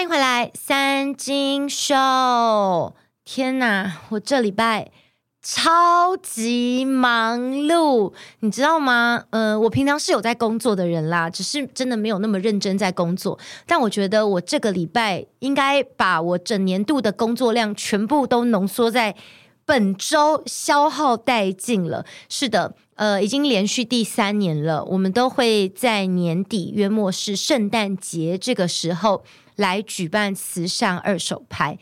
欢迎回来，三金秀。天哪，我这礼拜超级忙碌，你知道吗？呃，我平常是有在工作的人啦，只是真的没有那么认真在工作。但我觉得我这个礼拜应该把我整年度的工作量全部都浓缩在本周消耗殆尽了。是的，呃，已经连续第三年了。我们都会在年底约莫是圣诞节这个时候来举办慈善二手拍，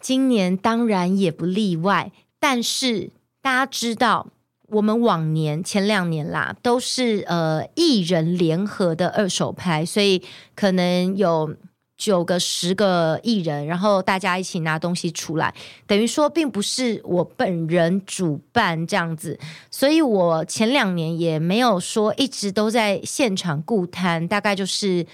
今年当然也不例外。但是大家知道，我们往年前两年啦，都是呃艺人联合的二手拍，所以可能有九个、十个艺人，然后大家一起拿东西出来，等于说并不是我本人主办这样子，所以我前两年也没有说一直都在现场顾摊，大概就是。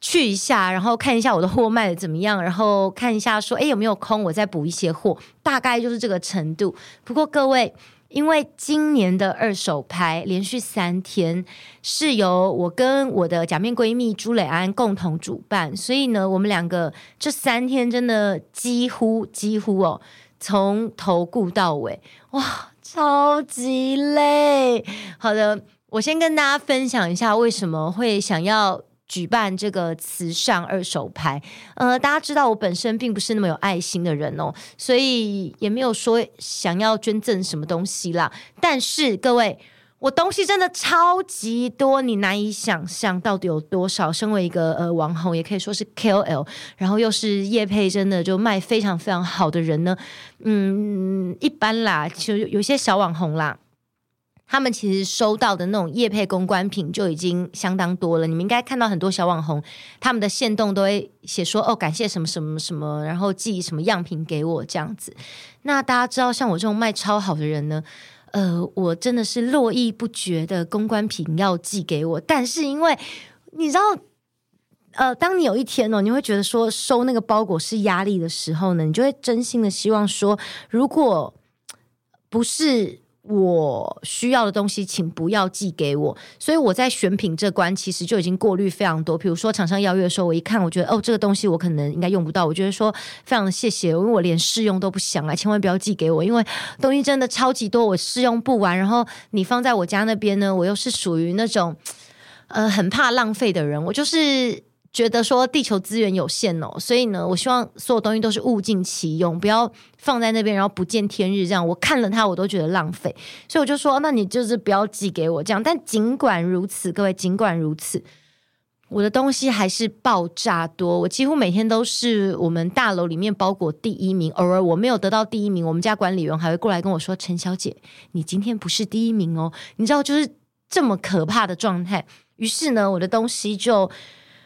去一下，然后看一下我的货卖的怎么样，然后看一下说，哎，有没有空，我再补一些货，大概就是这个程度。不过各位，因为今年的二手拍连续三天是由我跟我的假面闺蜜朱磊安共同主办，所以呢，我们两个这三天真的几乎几乎哦，从头顾到尾，哇，超级累。好的，我先跟大家分享一下为什么会想要。举办这个慈善二手拍，呃，大家知道我本身并不是那么有爱心的人哦，所以也没有说想要捐赠什么东西啦。但是各位，我东西真的超级多，你难以想象到底有多少。身为一个呃网红，也可以说是 KOL，然后又是叶佩，真的就卖非常非常好的人呢。嗯，一般啦，就有些小网红啦。他们其实收到的那种业配公关品就已经相当多了。你们应该看到很多小网红，他们的线动都会写说：“哦，感谢什么什么什么，然后寄什么样品给我这样子。”那大家知道，像我这种卖超好的人呢，呃，我真的是络绎不绝的公关品要寄给我。但是因为你知道，呃，当你有一天哦，你会觉得说收那个包裹是压力的时候呢，你就会真心的希望说，如果不是。我需要的东西，请不要寄给我。所以我在选品这关，其实就已经过滤非常多。比如说厂商邀约的时候，我一看，我觉得哦，这个东西我可能应该用不到。我觉得说非常的谢谢，因为我连试用都不想啊，千万不要寄给我，因为东西真的超级多，我试用不完。然后你放在我家那边呢，我又是属于那种呃很怕浪费的人，我就是。觉得说地球资源有限哦，所以呢，我希望所有东西都是物尽其用，不要放在那边然后不见天日这样。我看了它，我都觉得浪费，所以我就说，那你就是不要寄给我这样。但尽管如此，各位，尽管如此，我的东西还是爆炸多。我几乎每天都是我们大楼里面包裹第一名，偶尔我没有得到第一名，我们家管理员还会过来跟我说：“陈小姐，你今天不是第一名哦。”你知道，就是这么可怕的状态。于是呢，我的东西就。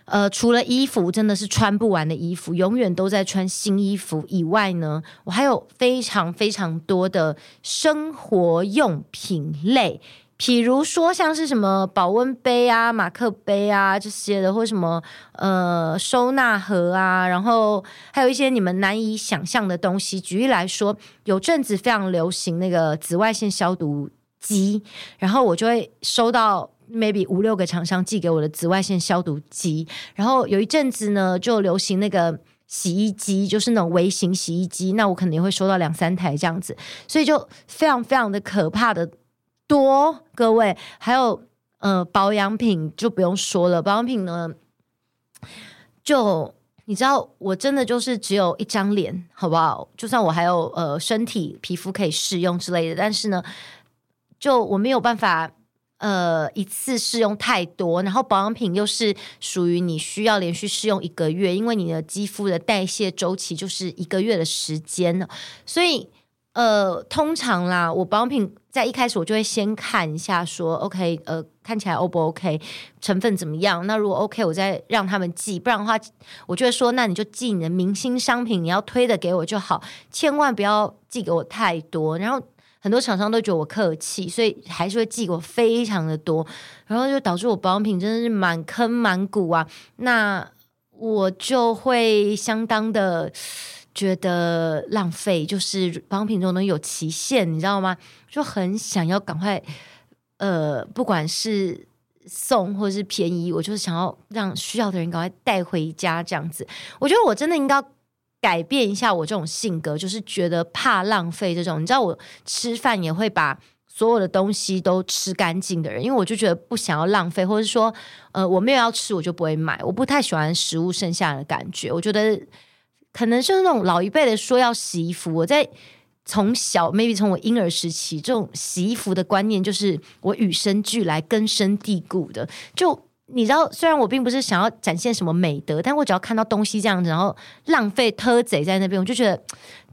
呃，除了衣服真的是穿不完的衣服，永远都在穿新衣服以外呢，我还有非常非常多的生活用品类，比如说像是什么保温杯啊、马克杯啊这些的，或什么呃收纳盒啊，然后还有一些你们难以想象的东西。举例来说，有阵子非常流行那个紫外线消毒机，然后我就会收到。Maybe 五六个厂商寄给我的紫外线消毒机，然后有一阵子呢，就流行那个洗衣机，就是那种微型洗衣机，那我可能也会收到两三台这样子，所以就非常非常的可怕的多。各位，还有呃保养品就不用说了，保养品呢，就你知道，我真的就是只有一张脸，好不好？就算我还有呃身体皮肤可以试用之类的，但是呢，就我没有办法。呃，一次试用太多，然后保养品又是属于你需要连续试用一个月，因为你的肌肤的代谢周期就是一个月的时间呢，所以呃，通常啦，我保养品在一开始我就会先看一下说，说 OK，呃，看起来 O 不 OK，成分怎么样？那如果 OK，我再让他们寄，不然的话，我就会说，那你就寄你的明星商品，你要推的给我就好，千万不要寄给我太多，然后。很多厂商都觉得我客气，所以还是会寄给我非常的多，然后就导致我保养品真的是满坑满谷啊。那我就会相当的觉得浪费，就是保养品这种东西有期限，你知道吗？就很想要赶快，呃，不管是送或者是便宜，我就是想要让需要的人赶快带回家这样子。我觉得我真的应该改变一下我这种性格，就是觉得怕浪费这种。你知道我吃饭也会把所有的东西都吃干净的人，因为我就觉得不想要浪费，或者说呃我没有要吃我就不会买，我不太喜欢食物剩下的感觉。我觉得可能就是那种老一辈的说要洗衣服，我在。从小，maybe 从我婴儿时期，这种洗衣服的观念就是我与生俱来、根深蒂固的。就你知道，虽然我并不是想要展现什么美德，但我只要看到东西这样子，然后浪费、偷贼在那边，我就觉得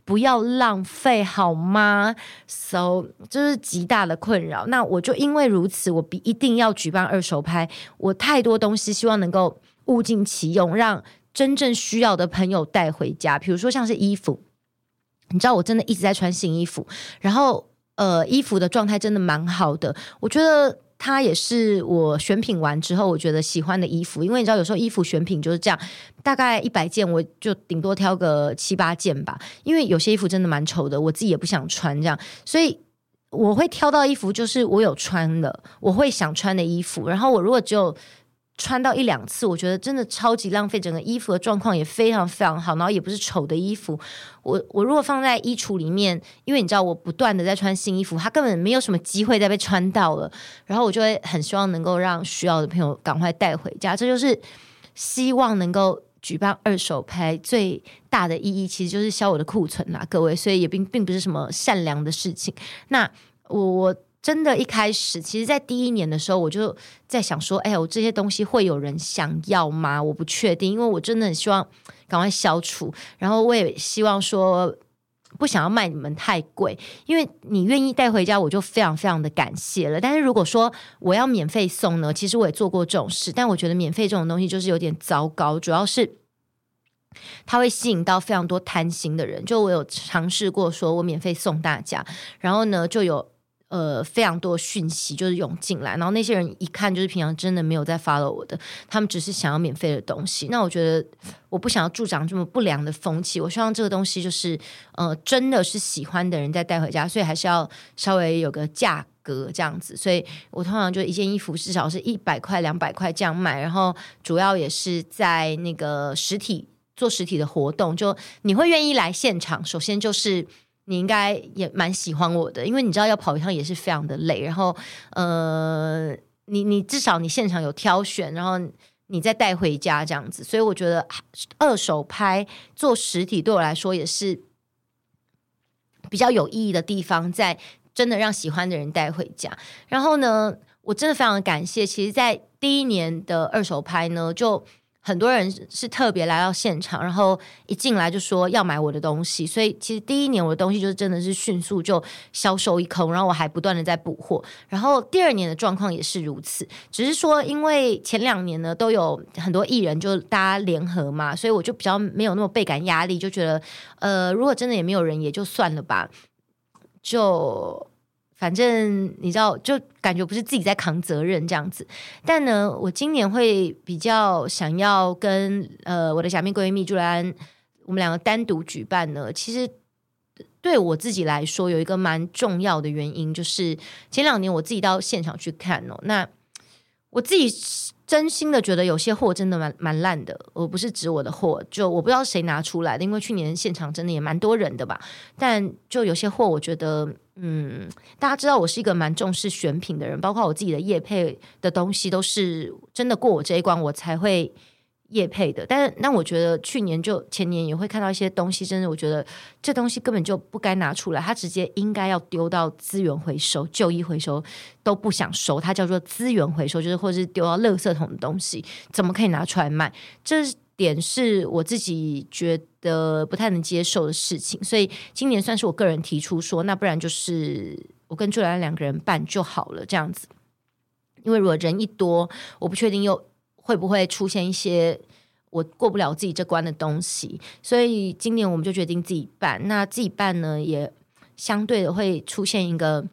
不要浪费好吗？So 这是极大的困扰。那我就因为如此，我必一定要举办二手拍。我太多东西，希望能够物尽其用，让真正需要的朋友带回家。比如说像是衣服。你知道我真的一直在穿新衣服，然后呃，衣服的状态真的蛮好的。我觉得它也是我选品完之后，我觉得喜欢的衣服。因为你知道，有时候衣服选品就是这样，大概一百件，我就顶多挑个七八件吧。因为有些衣服真的蛮丑的，我自己也不想穿这样，所以我会挑到衣服，就是我有穿的，我会想穿的衣服。然后我如果只有穿到一两次，我觉得真的超级浪费。整个衣服的状况也非常非常好，然后也不是丑的衣服。我我如果放在衣橱里面，因为你知道我不断的在穿新衣服，它根本没有什么机会再被穿到了。然后我就会很希望能够让需要的朋友赶快带回家。这就是希望能够举办二手拍最大的意义，其实就是消我的库存啦，各位。所以也并并不是什么善良的事情。那我我。真的，一开始其实，在第一年的时候，我就在想说，哎，我这些东西会有人想要吗？我不确定，因为我真的很希望赶快消除，然后我也希望说，不想要卖你们太贵，因为你愿意带回家，我就非常非常的感谢了。但是如果说我要免费送呢，其实我也做过这种事，但我觉得免费这种东西就是有点糟糕，主要是它会吸引到非常多贪心的人。就我有尝试过，说我免费送大家，然后呢，就有。呃，非常多讯息就是涌进来，然后那些人一看就是平常真的没有在 follow 我的，他们只是想要免费的东西。那我觉得我不想要助长这么不良的风气，我希望这个东西就是呃，真的是喜欢的人再带回家，所以还是要稍微有个价格这样子。所以我通常就一件衣服至少是一百块、两百块这样卖，然后主要也是在那个实体做实体的活动，就你会愿意来现场，首先就是。你应该也蛮喜欢我的，因为你知道要跑一趟也是非常的累。然后，呃，你你至少你现场有挑选，然后你再带回家这样子。所以我觉得二手拍做实体对我来说也是比较有意义的地方，在真的让喜欢的人带回家。然后呢，我真的非常感谢，其实，在第一年的二手拍呢，就。很多人是特别来到现场，然后一进来就说要买我的东西，所以其实第一年我的东西就真的是迅速就销售一空，然后我还不断的在补货，然后第二年的状况也是如此，只是说因为前两年呢都有很多艺人就大家联合嘛，所以我就比较没有那么倍感压力，就觉得呃如果真的也没有人也就算了吧，就。反正你知道，就感觉不是自己在扛责任这样子。但呢，我今年会比较想要跟呃我的假面闺蜜朱兰，我们两个单独举办呢。其实对我自己来说，有一个蛮重要的原因，就是前两年我自己到现场去看哦，那我自己。真心的觉得有些货真的蛮蛮烂的，我不是指我的货，就我不知道谁拿出来的，因为去年现场真的也蛮多人的吧。但就有些货，我觉得，嗯，大家知道我是一个蛮重视选品的人，包括我自己的业配的东西，都是真的过我这一关，我才会。业配的，但是那我觉得去年就前年也会看到一些东西，真的我觉得这东西根本就不该拿出来，它直接应该要丢到资源回收、旧衣回收都不想收，它叫做资源回收，就是或是丢到垃圾桶的东西，怎么可以拿出来卖？这点是我自己觉的不太能接受的事情，所以今年算是我个人提出说，那不然就是我跟朱兰两个人办就好了，这样子，因为如果人一多，我不确定又。会不会出现一些我过不了自己这关的东西？所以今年我们就决定自己办。那自己办呢，也相对的会出现一个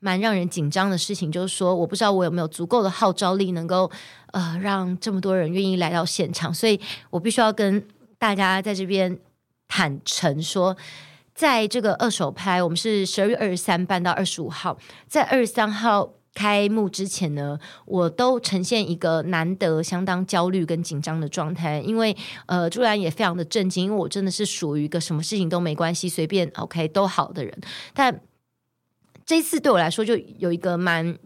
蛮让人紧张的事情，就是说我不知道我有没有足够的号召力，能够呃让这么多人愿意来到现场。所以我必须要跟大家在这边坦诚说，在这个二手拍，我们是十二月二十三办到二十五号，在二十三号开幕之前呢，我都呈现一个难得相当焦虑跟紧张的状态，因为呃，朱兰也非常的震惊，因为我真的是属于一个什么事情都没关系，随便 OK 都好的人，但这次对我来说就有一个蛮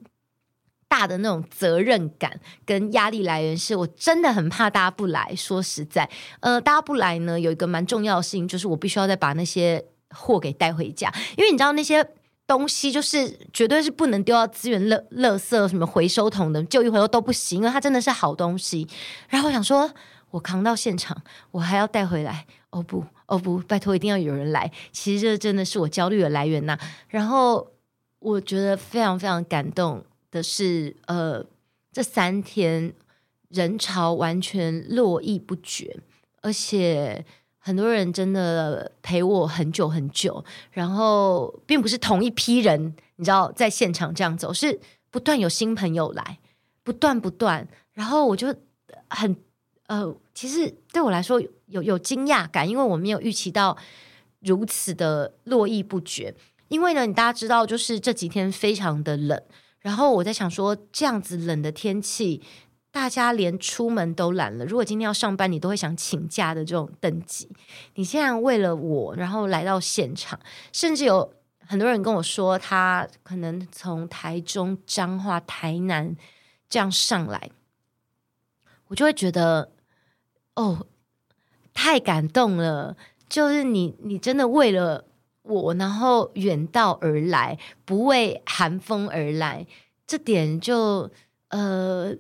大的那种责任感跟压力来源，是我真的很怕大家不来。说实在，呃，大家不来呢，有一个蛮重要的事情，就是我必须要再把那些货给带回家，因为你知道那些东西就是绝对是不能丢到资源垃垃圾什么回收桶的，旧衣回收都不行，因为它真的是好东西。然后我想说，我扛到现场，我还要带回来，哦不，哦不，拜托一定要有人来。其实这真的是我焦虑的来源呐。然后我觉得非常非常感动。的是，呃，这三天人潮完全络绎不绝，而且很多人真的陪我很久很久。然后，并不是同一批人，你知道，在现场这样走，是不断有新朋友来，不断不断。然后我就很，呃，其实对我来说有有惊讶感，因为我没有预期到如此的络绎不绝。因为呢，你大家知道，就是这几天非常的冷。然后我在想说，这样子冷的天气，大家连出门都懒了。如果今天要上班，你都会想请假的这种等级，你现在为了我，然后来到现场，甚至有很多人跟我说，他可能从台中、彰化、台南这样上来，我就会觉得，哦，太感动了。就是你，你真的为了。我然后远道而来，不畏寒风而来，这点就呃，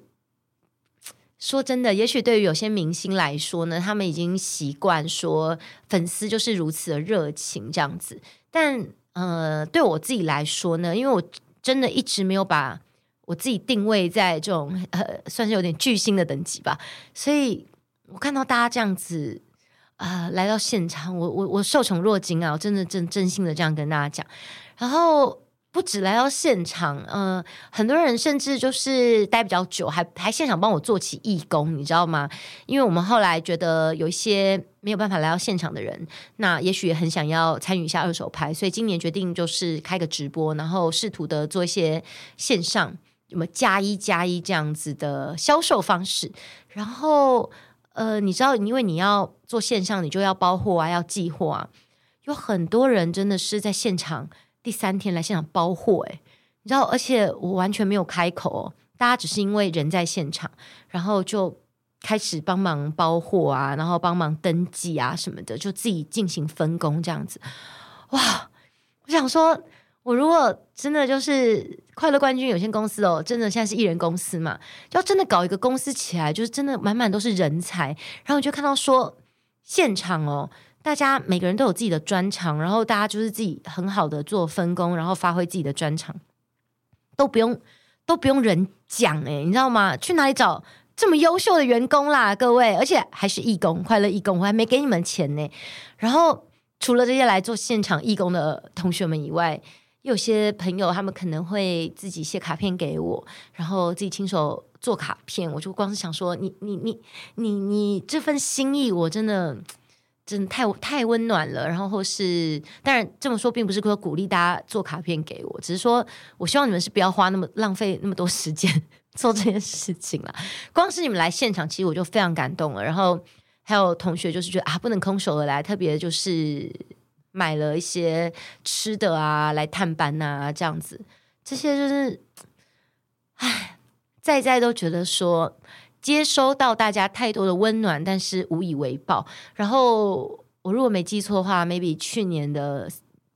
说真的，也许对于有些明星来说呢，他们已经习惯说粉丝就是如此的热情这样子。但呃，对我自己来说呢，因为我真的一直没有把我自己定位在这种呃，算是有点巨星的等级吧，所以我看到大家这样子。啊、来到现场，我我我受宠若惊啊！我真的真真心的这样跟大家讲。然后不止来到现场，嗯、呃，很多人甚至就是待比较久，还还现场帮我做起义工，你知道吗？因为我们后来觉得有一些没有办法来到现场的人，那也许也很想要参与一下二手拍，所以今年决定就是开个直播，然后试图的做一些线上什么加一加一这样子的销售方式，然后。呃，你知道，因为你要做线上，你就要包货啊，要寄货啊。有很多人真的是在现场第三天来现场包货，诶，你知道，而且我完全没有开口，大家只是因为人在现场，然后就开始帮忙包货啊，然后帮忙登记啊什么的，就自己进行分工这样子。哇，我想说。我如果真的就是快乐冠军有限公司哦，真的现在是艺人公司嘛，就要真的搞一个公司起来，就是真的满满都是人才。然后我就看到说，现场哦，大家每个人都有自己的专长，然后大家就是自己很好的做分工，然后发挥自己的专长，都不用都不用人讲诶，你知道吗？去哪里找这么优秀的员工啦，各位，而且还是义工，快乐义工，我还没给你们钱呢。然后除了这些来做现场义工的同学们以外，有些朋友他们可能会自己写卡片给我，然后自己亲手做卡片，我就光是想说，你你你你你这份心意，我真的真的太太温暖了。然后或是当然这么说，并不是说鼓励大家做卡片给我，只是说我希望你们是不要花那么浪费那么多时间 做这件事情了。光是你们来现场，其实我就非常感动了。然后还有同学就是觉得啊，不能空手而来，特别就是。买了一些吃的啊，来探班啊，这样子，这些就是，唉，在在都觉得说接收到大家太多的温暖，但是无以为报。然后我如果没记错的话，maybe 去年的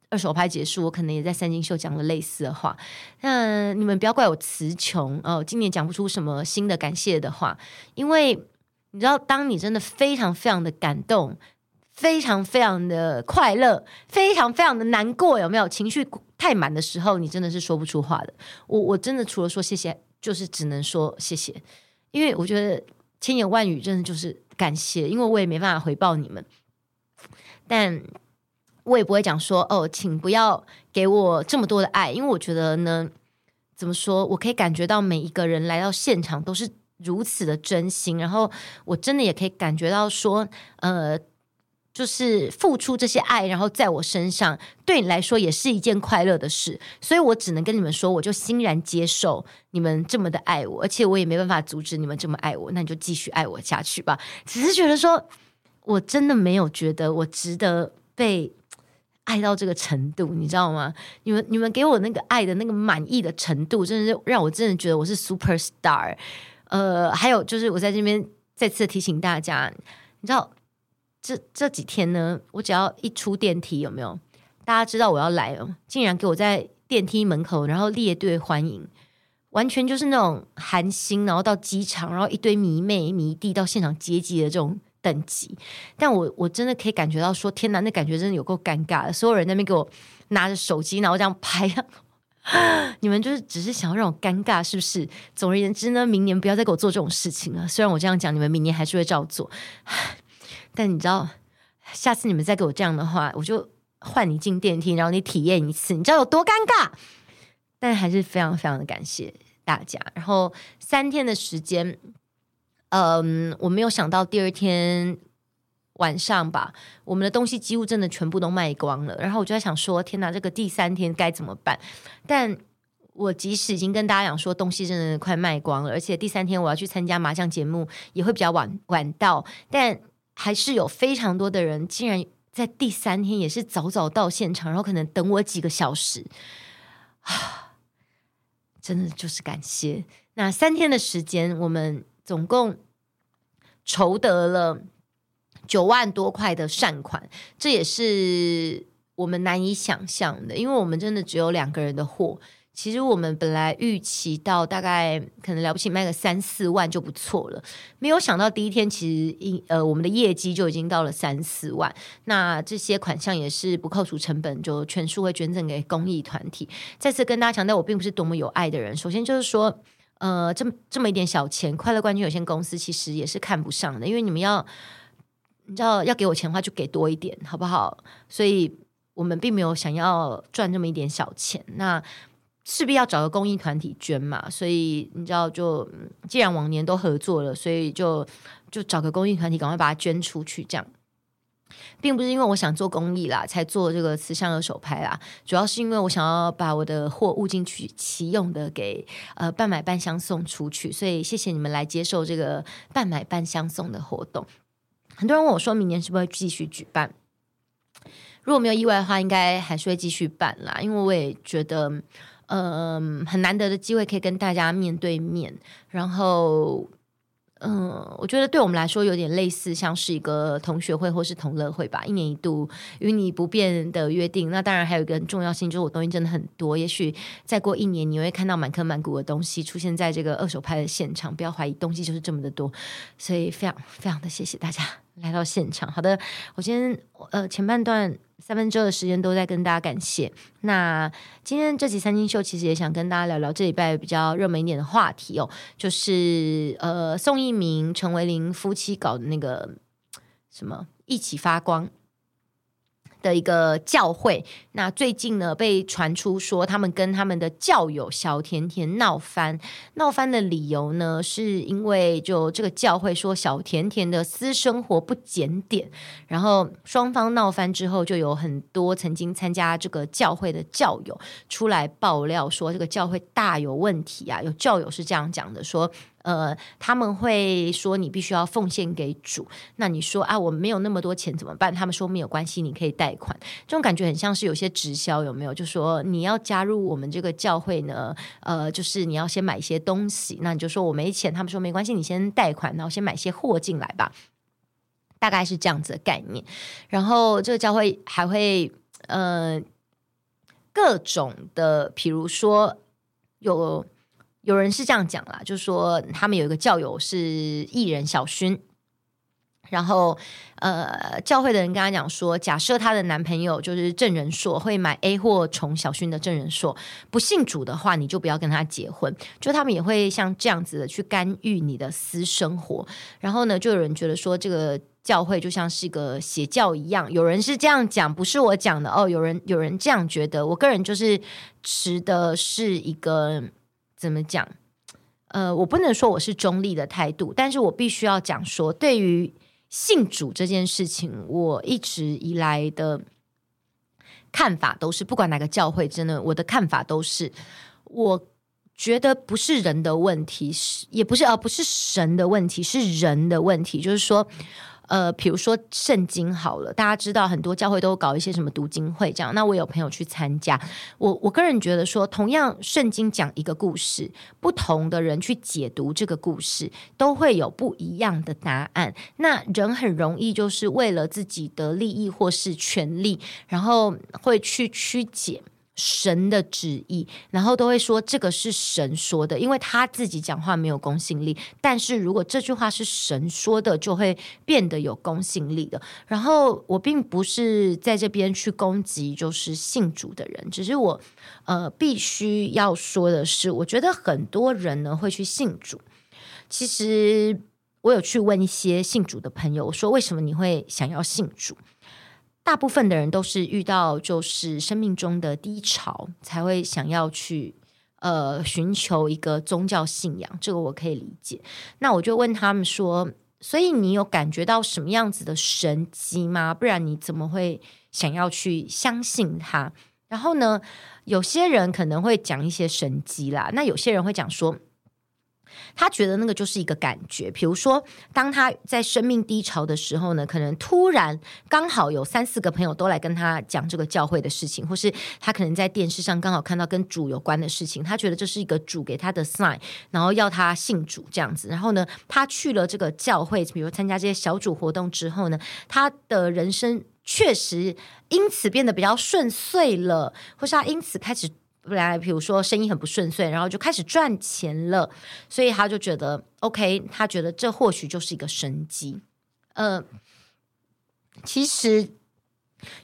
二手拍结束，我可能也在三金秀讲了类似的话。那你们不要怪我词穷哦，今年讲不出什么新的感谢的话，因为你知道，当你真的非常非常的感动。非常非常的快乐，非常非常的难过，有没有？情绪太满的时候，你真的是说不出话的。我我真的除了说谢谢，就是只能说谢谢，因为我觉得千言万语真的就是感谢，因为我也没办法回报你们，但我也不会讲说哦，请不要给我这么多的爱，因为我觉得呢，怎么说，我可以感觉到每一个人来到现场都是如此的真心，然后我真的也可以感觉到说，呃。就是付出这些爱，然后在我身上，对你来说也是一件快乐的事。所以我只能跟你们说，我就欣然接受你们这么的爱我，而且我也没办法阻止你们这么爱我，那你就继续爱我下去吧。只是觉得说，我真的没有觉得我值得被爱到这个程度，你知道吗？你们你们给我那个爱的那个满意的程度，真的是让我真的觉得我是 super star。呃，还有就是我在这边再次提醒大家，你知道。这这几天呢，我只要一出电梯，有没有？大家知道我要来了，竟然给我在电梯门口，然后列队欢迎，完全就是那种寒星，然后到机场，然后一堆迷妹迷弟到现场接机的这种等级。但我我真的可以感觉到说，天哪，那感觉真的有够尴尬的。所有人那边给我拿着手机，然后这样拍，你们就是只是想要让我尴尬，是不是？总而言之呢，明年不要再给我做这种事情了。虽然我这样讲，你们明年还是会照做。但你知道，下次你们再给我这样的话，我就换你进电梯，然后你体验一次，你知道有多尴尬？但还是非常非常的感谢大家。然后三天的时间，嗯，我没有想到第二天晚上吧，我们的东西几乎真的全部都卖光了。然后我就在想说，天哪，这个第三天该怎么办？但我即使已经跟大家讲说东西真的快卖光了，而且第三天我要去参加麻将节目，也会比较晚晚到，但。还是有非常多的人，竟然在第三天也是早早到现场，然后可能等我几个小时啊！真的就是感谢。那三天的时间，我们总共筹得了九万多块的善款，这也是我们难以想象的，因为我们真的只有两个人的货。其实我们本来预期到大概可能了不起卖个三四万就不错了，没有想到第一天其实呃我们的业绩就已经到了三四万。那这些款项也是不扣除成本，就全数会捐赠给公益团体。再次跟大家强调，我并不是多么有爱的人。首先就是说，呃，这么这么一点小钱，快乐冠军有限公司其实也是看不上的，因为你们要你知道要给我钱的话，就给多一点，好不好？所以我们并没有想要赚这么一点小钱。那势必要找个公益团体捐嘛，所以你知道就，既然往年都合作了，所以就就找个公益团体，赶快把它捐出去。这样，并不是因为我想做公益啦，才做这个慈善二手拍啦，主要是因为我想要把我的货物尽取其用的给呃半买半相送出去。所以谢谢你们来接受这个半买半相送的活动。很多人问我说，明年是不是会继续举办？如果没有意外的话，应该还是会继续办啦，因为我也觉得。嗯，很难得的机会可以跟大家面对面，然后，嗯，我觉得对我们来说有点类似，像是一个同学会或是同乐会吧，一年一度与你不变的约定。那当然还有一个很重要性，就是我东西真的很多，也许再过一年你会看到满坑满谷的东西出现在这个二手拍的现场，不要怀疑，东西就是这么的多，所以非常非常的谢谢大家。来到现场。好的，我今天呃前半段。三分之二的时间都在跟大家感谢。那今天这集三金秀其实也想跟大家聊聊这礼拜比较热门一点的话题哦，就是呃宋一鸣、陈维林夫妻搞的那个什么一起发光。的一个教会，那最近呢被传出说他们跟他们的教友小甜甜闹翻，闹翻的理由呢是因为就这个教会说小甜甜的私生活不检点，然后双方闹翻之后，就有很多曾经参加这个教会的教友出来爆料说这个教会大有问题啊，有教友是这样讲的说。呃，他们会说你必须要奉献给主。那你说啊，我没有那么多钱怎么办？他们说没有关系，你可以贷款。这种感觉很像是有些直销，有没有？就说你要加入我们这个教会呢，呃，就是你要先买一些东西。那你就说我没钱，他们说没关系，你先贷款，然后先买些货进来吧。大概是这样子的概念。然后这个教会还会呃各种的，比如说有。有人是这样讲啦，就说他们有一个教友是艺人小薰，然后呃，教会的人跟他讲说，假设她的男朋友就是郑人硕会买 A 货宠小薰的郑人硕不信主的话，你就不要跟他结婚。就他们也会像这样子的去干预你的私生活。然后呢，就有人觉得说这个教会就像是一个邪教一样。有人是这样讲，不是我讲的哦。有人有人这样觉得，我个人就是持的是一个。怎么讲？呃，我不能说我是中立的态度，但是我必须要讲说，对于信主这件事情，我一直以来的看法都是，不管哪个教会，真的，我的看法都是，我觉得不是人的问题，是也不是，而不是神的问题，是人的问题，就是说。呃，比如说圣经好了，大家知道很多教会都搞一些什么读经会这样。那我有朋友去参加，我我个人觉得说，同样圣经讲一个故事，不同的人去解读这个故事，都会有不一样的答案。那人很容易就是为了自己的利益或是权利，然后会去曲解。神的旨意，然后都会说这个是神说的，因为他自己讲话没有公信力。但是如果这句话是神说的，就会变得有公信力的。然后我并不是在这边去攻击就是信主的人，只是我呃必须要说的是，我觉得很多人呢会去信主。其实我有去问一些信主的朋友，我说为什么你会想要信主？大部分的人都是遇到就是生命中的低潮，才会想要去呃寻求一个宗教信仰，这个我可以理解。那我就问他们说：“所以你有感觉到什么样子的神迹吗？不然你怎么会想要去相信他？”然后呢，有些人可能会讲一些神迹啦，那有些人会讲说。他觉得那个就是一个感觉，比如说，当他在生命低潮的时候呢，可能突然刚好有三四个朋友都来跟他讲这个教会的事情，或是他可能在电视上刚好看到跟主有关的事情，他觉得这是一个主给他的 sign，然后要他信主这样子。然后呢，他去了这个教会，比如参加这些小组活动之后呢，他的人生确实因此变得比较顺遂了，或是他因此开始。不然，比如说生意很不顺遂，然后就开始赚钱了，所以他就觉得 OK，他觉得这或许就是一个神迹。呃，其实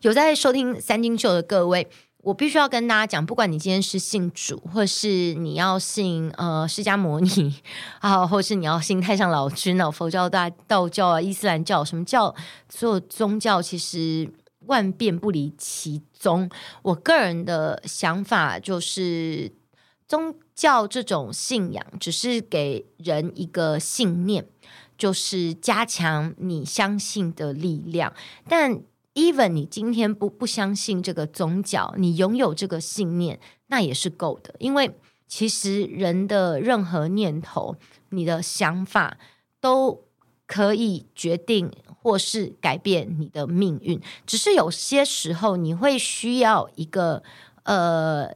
有在收听三金秀的各位，我必须要跟大家讲，不管你今天是信主，或是你要信呃释迦牟尼啊，或是你要信太上老君啊，佛教、大道教啊、伊斯兰教什么教，所有宗教其实。万变不离其宗。我个人的想法就是，宗教这种信仰只是给人一个信念，就是加强你相信的力量。但 even 你今天不不相信这个宗教，你拥有这个信念，那也是够的。因为其实人的任何念头，你的想法都可以决定。或是改变你的命运，只是有些时候你会需要一个呃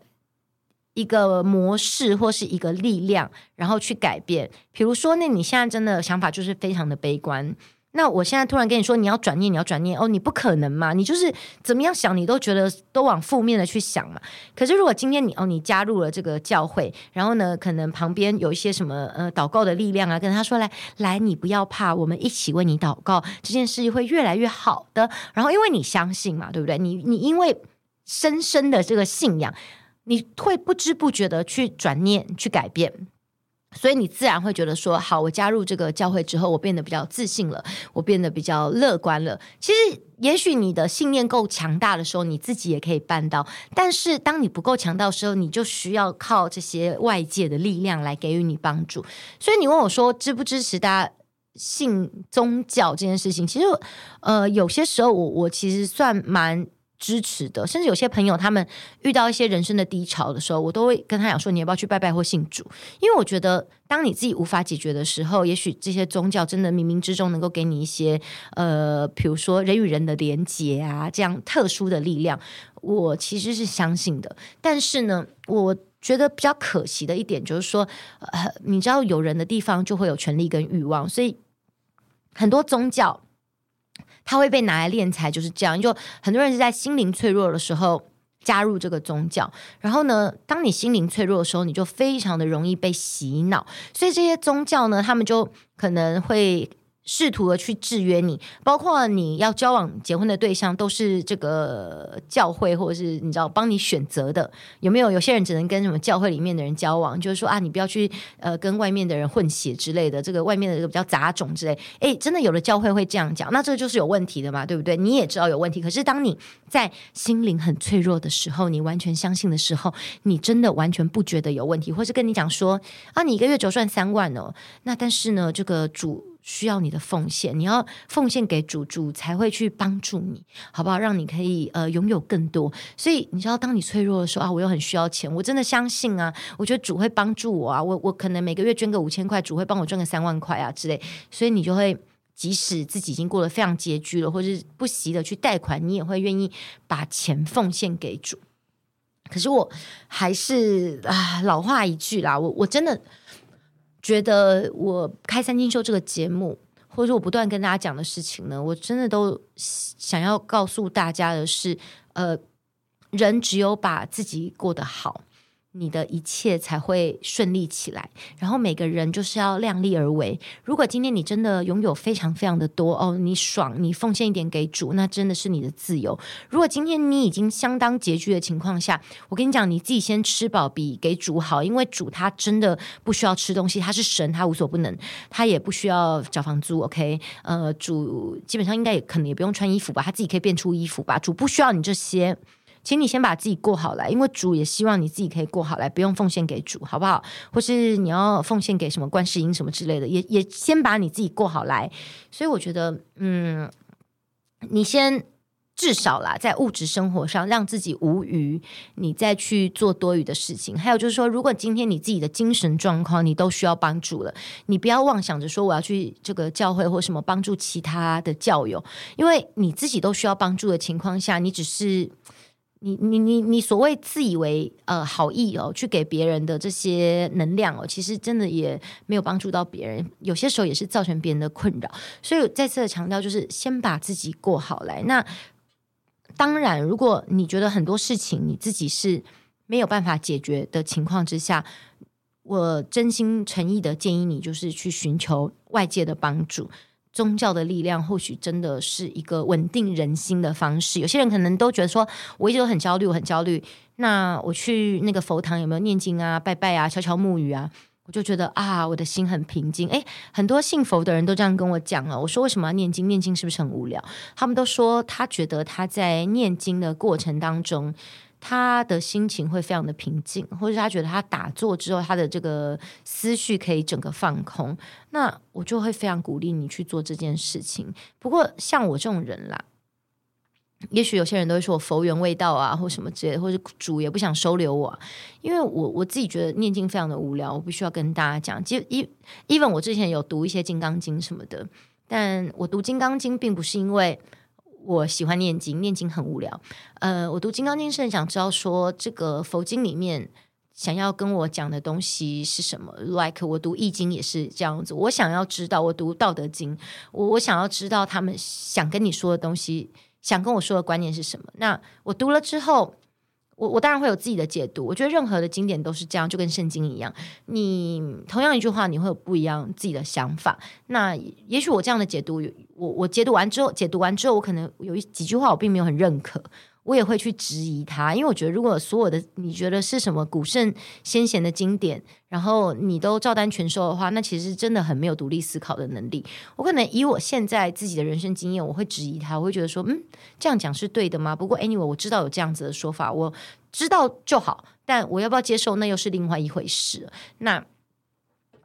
一个模式或是一个力量，然后去改变。比如说，那你现在真的想法就是非常的悲观。那我现在突然跟你说，你要转念，你要转念哦，你不可能嘛？你就是怎么样想，你都觉得都往负面的去想嘛。可是如果今天你哦，你加入了这个教会，然后呢，可能旁边有一些什么呃祷告的力量啊，跟他说来来，你不要怕，我们一起为你祷告，这件事会越来越好的。然后因为你相信嘛，对不对？你你因为深深的这个信仰，你会不知不觉的去转念去改变。所以你自然会觉得说，好，我加入这个教会之后，我变得比较自信了，我变得比较乐观了。其实，也许你的信念够强大的时候，你自己也可以办到。但是，当你不够强大的时候，你就需要靠这些外界的力量来给予你帮助。所以，你问我说，支不支持大家信宗教这件事情？其实，呃，有些时候我我其实算蛮。支持的，甚至有些朋友，他们遇到一些人生的低潮的时候，我都会跟他讲说：“你要不要去拜拜或信主？”因为我觉得，当你自己无法解决的时候，也许这些宗教真的冥冥之中能够给你一些呃，比如说人与人的连结啊，这样特殊的力量。我其实是相信的，但是呢，我觉得比较可惜的一点就是说，呃，你知道，有人的地方就会有权力跟欲望，所以很多宗教。他会被拿来敛财，就是这样。就很多人是在心灵脆弱的时候加入这个宗教，然后呢，当你心灵脆弱的时候，你就非常的容易被洗脑。所以这些宗教呢，他们就可能会。试图的去制约你，包括你要交往、结婚的对象都是这个教会，或者是你知道帮你选择的，有没有？有些人只能跟什么教会里面的人交往，就是说啊，你不要去呃跟外面的人混血之类的，这个外面的这个比较杂种之类。诶，真的有的教会会这样讲，那这个就是有问题的嘛，对不对？你也知道有问题，可是当你在心灵很脆弱的时候，你完全相信的时候，你真的完全不觉得有问题，或是跟你讲说啊，你一个月只赚三万哦，那但是呢，这个主。需要你的奉献，你要奉献给主，主才会去帮助你，好不好？让你可以呃拥有更多。所以你知道，当你脆弱的时候啊，我又很需要钱，我真的相信啊，我觉得主会帮助我啊，我我可能每个月捐个五千块，主会帮我赚个三万块啊之类。所以你就会，即使自己已经过得非常拮据了，或是不惜的去贷款，你也会愿意把钱奉献给主。可是我还是啊，老话一句啦，我我真的。觉得我开三金秀这个节目，或者说我不断跟大家讲的事情呢，我真的都想要告诉大家的是，呃，人只有把自己过得好。你的一切才会顺利起来。然后每个人就是要量力而为。如果今天你真的拥有非常非常的多哦，你爽，你奉献一点给主，那真的是你的自由。如果今天你已经相当拮据的情况下，我跟你讲，你自己先吃饱比给主好，因为主他真的不需要吃东西，他是神，他无所不能，他也不需要缴房租。OK，呃，主基本上应该也可能也不用穿衣服吧，他自己可以变出衣服吧。主不需要你这些。请你先把自己过好来，因为主也希望你自己可以过好来，不用奉献给主，好不好？或是你要奉献给什么观世音什么之类的，也也先把你自己过好来。所以我觉得，嗯，你先至少啦，在物质生活上让自己无余，你再去做多余的事情。还有就是说，如果今天你自己的精神状况你都需要帮助了，你不要妄想着说我要去这个教会或什么帮助其他的教友，因为你自己都需要帮助的情况下，你只是。你你你你所谓自以为呃好意哦，去给别人的这些能量哦，其实真的也没有帮助到别人，有些时候也是造成别人的困扰。所以再次的强调，就是先把自己过好来。那当然，如果你觉得很多事情你自己是没有办法解决的情况之下，我真心诚意的建议你，就是去寻求外界的帮助。宗教的力量或许真的是一个稳定人心的方式。有些人可能都觉得说，我一直都很焦虑，我很焦虑。那我去那个佛堂有没有念经啊、拜拜啊、敲敲木鱼啊？我就觉得啊，我的心很平静。诶，很多信佛的人都这样跟我讲了。我说为什么要念经？念经是不是很无聊？他们都说他觉得他在念经的过程当中。他的心情会非常的平静，或者他觉得他打坐之后，他的这个思绪可以整个放空。那我就会非常鼓励你去做这件事情。不过像我这种人啦，也许有些人都会说我佛缘未到啊，或什么之类，或者主也不想收留我，因为我我自己觉得念经非常的无聊，我必须要跟大家讲。就一 even 我之前有读一些金刚经什么的，但我读金刚经并不是因为。我喜欢念经，念经很无聊。呃，我读《金刚经》是很想知道说这个佛经里面想要跟我讲的东西是什么。Like 我读《易经》也是这样子，我想要知道。我读《道德经》，我我想要知道他们想跟你说的东西，想跟我说的观念是什么。那我读了之后。我我当然会有自己的解读，我觉得任何的经典都是这样，就跟圣经一样。你同样一句话，你会有不一样自己的想法。那也许我这样的解读，我我解读完之后，解读完之后，我可能有一几句话我并没有很认可。我也会去质疑他，因为我觉得，如果所有的你觉得是什么古圣先贤的经典，然后你都照单全收的话，那其实真的很没有独立思考的能力。我可能以我现在自己的人生经验，我会质疑他，我会觉得说，嗯，这样讲是对的吗？不过，anyway，我知道有这样子的说法，我知道就好，但我要不要接受，那又是另外一回事。那，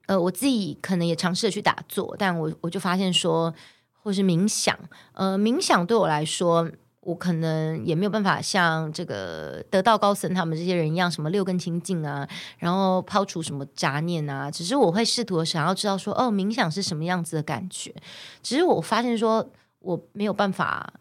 呃，我自己可能也尝试着去打坐，但我我就发现说，或是冥想，呃，冥想对我来说。我可能也没有办法像这个得道高僧他们这些人一样，什么六根清净啊，然后抛除什么杂念啊。只是我会试图想要知道说，哦，冥想是什么样子的感觉。只是我发现说，我没有办法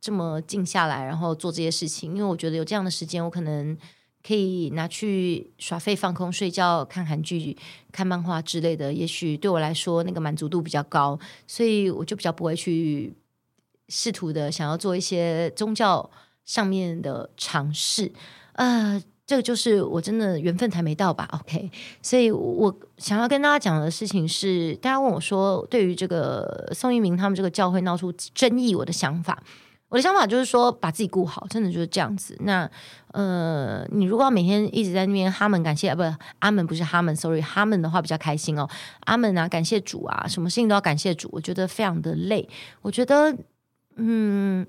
这么静下来，然后做这些事情，因为我觉得有这样的时间，我可能可以拿去耍废、放空、睡觉、看韩剧、看漫画之类的。也许对我来说，那个满足度比较高，所以我就比较不会去。试图的想要做一些宗教上面的尝试，呃，这个就是我真的缘分还没到吧？OK，所以我想要跟大家讲的事情是，大家问我说，对于这个宋一鸣他们这个教会闹出争议，我的想法，我的想法就是说，把自己顾好，真的就是这样子。那呃，你如果要每天一直在那边哈门感谢啊，不，阿门不是哈门，sorry，哈门的话比较开心哦，阿门啊，感谢主啊，什么事情都要感谢主，我觉得非常的累，我觉得。嗯，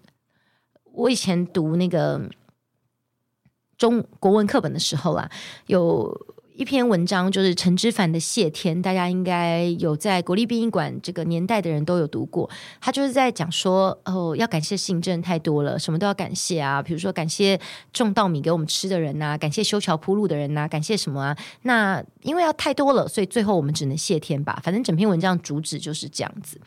我以前读那个中国文课本的时候啊，有一篇文章，就是陈之凡的《谢天》，大家应该有在国立殡仪馆这个年代的人都有读过。他就是在讲说，哦，要感谢信真太多了，什么都要感谢啊。比如说，感谢种稻米给我们吃的人呐、感谢修桥铺路的人呐、感谢什么啊？那因为要太多了，所以最后我们只能谢天吧。反正整篇文章主旨就是这样子。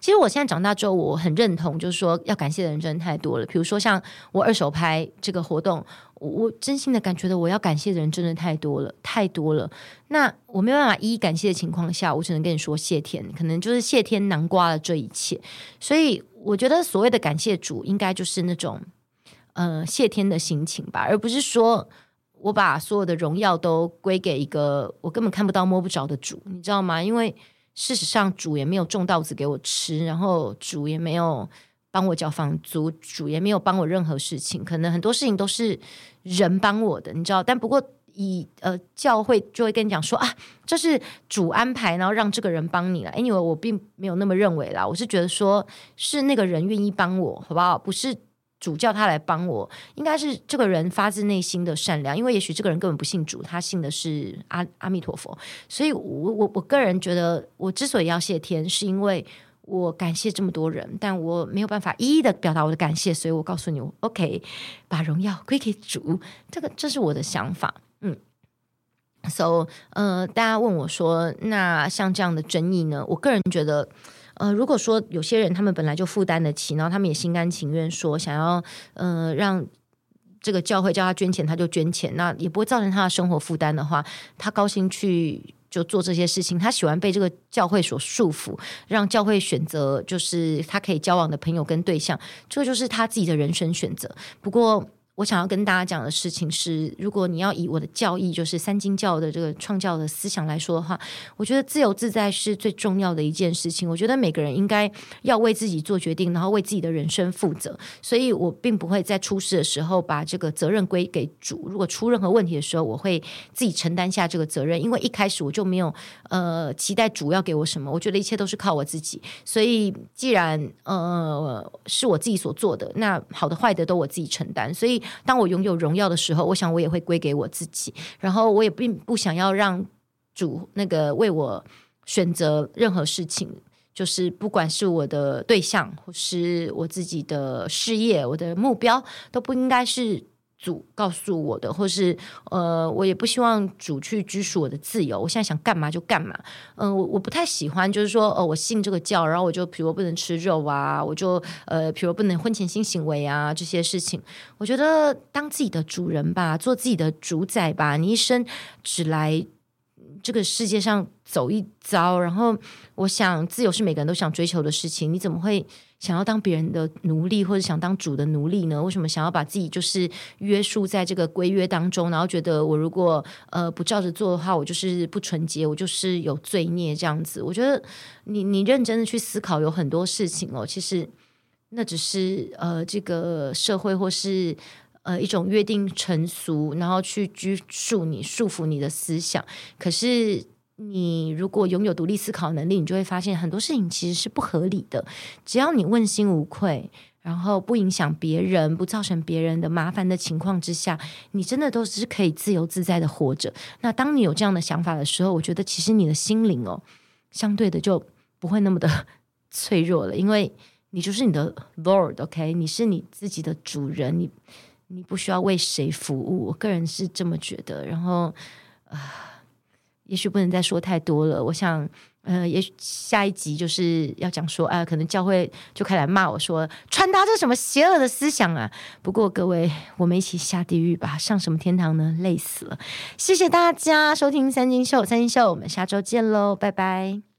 其实我现在长大之后，我很认同，就是说要感谢的人真的太多了。比如说像我二手拍这个活动，我真心的感觉到我要感谢的人真的太多了，太多了。那我没有办法一一感谢的情况下，我只能跟你说谢天，可能就是谢天南瓜了这一切。所以我觉得所谓的感谢主，应该就是那种呃谢天的心情吧，而不是说我把所有的荣耀都归给一个我根本看不到摸不着的主，你知道吗？因为事实上，主也没有种稻子给我吃，然后主也没有帮我交房租，主也没有帮我任何事情。可能很多事情都是人帮我的，你知道。但不过以呃教会就会跟你讲说啊，这是主安排，然后让这个人帮你了。Anyway，我并没有那么认为啦，我是觉得说是那个人愿意帮我，好不好？不是。主叫他来帮我，应该是这个人发自内心的善良，因为也许这个人根本不信主，他信的是阿阿弥陀佛。所以我，我我个人觉得，我之所以要谢天，是因为我感谢这么多人，但我没有办法一一的表达我的感谢，所以我告诉你，OK，把荣耀归给主，这个这是我的想法。嗯，So，呃，大家问我说，那像这样的争议呢？我个人觉得。呃，如果说有些人他们本来就负担得起，然后他们也心甘情愿说想要呃让这个教会叫他捐钱，他就捐钱，那也不会造成他的生活负担的话，他高兴去就做这些事情。他喜欢被这个教会所束缚，让教会选择就是他可以交往的朋友跟对象，这个就是他自己的人生选择。不过。我想要跟大家讲的事情是，如果你要以我的教义，就是三经教的这个创教的思想来说的话，我觉得自由自在是最重要的一件事情。我觉得每个人应该要为自己做决定，然后为自己的人生负责。所以我并不会在出事的时候把这个责任归给主。如果出任何问题的时候，我会自己承担下这个责任，因为一开始我就没有呃期待主要给我什么。我觉得一切都是靠我自己。所以既然呃是我自己所做的，那好的坏的都我自己承担。所以。当我拥有荣耀的时候，我想我也会归给我自己。然后我也并不想要让主那个为我选择任何事情，就是不管是我的对象，或是我自己的事业，我的目标，都不应该是。主告诉我的，或是呃，我也不希望主去拘束我的自由。我现在想干嘛就干嘛。嗯、我我不太喜欢，就是说，呃，我信这个教，然后我就，比如不能吃肉啊，我就呃，比如不能婚前性行为啊，这些事情。我觉得当自己的主人吧，做自己的主宰吧，你一生只来。这个世界上走一遭，然后我想自由是每个人都想追求的事情。你怎么会想要当别人的奴隶，或者想当主的奴隶呢？为什么想要把自己就是约束在这个规约当中，然后觉得我如果呃不照着做的话，我就是不纯洁，我就是有罪孽这样子？我觉得你你认真的去思考，有很多事情哦，其实那只是呃这个社会或是。呃，一种约定成俗，然后去拘束你、束缚你的思想。可是，你如果拥有独立思考能力，你就会发现很多事情其实是不合理的。只要你问心无愧，然后不影响别人、不造成别人的麻烦的情况之下，你真的都是可以自由自在的活着。那当你有这样的想法的时候，我觉得其实你的心灵哦，相对的就不会那么的 脆弱了，因为你就是你的 Lord，OK？你是你自己的主人，你。你不需要为谁服务，我个人是这么觉得。然后，呃，也许不能再说太多了。我想，呃，也许下一集就是要讲说，啊、可能教会就开始来骂我说，传达这什么邪恶的思想啊！不过各位，我们一起下地狱吧，上什么天堂呢？累死了！谢谢大家收听三金秀，三金秀，我们下周见喽，拜拜。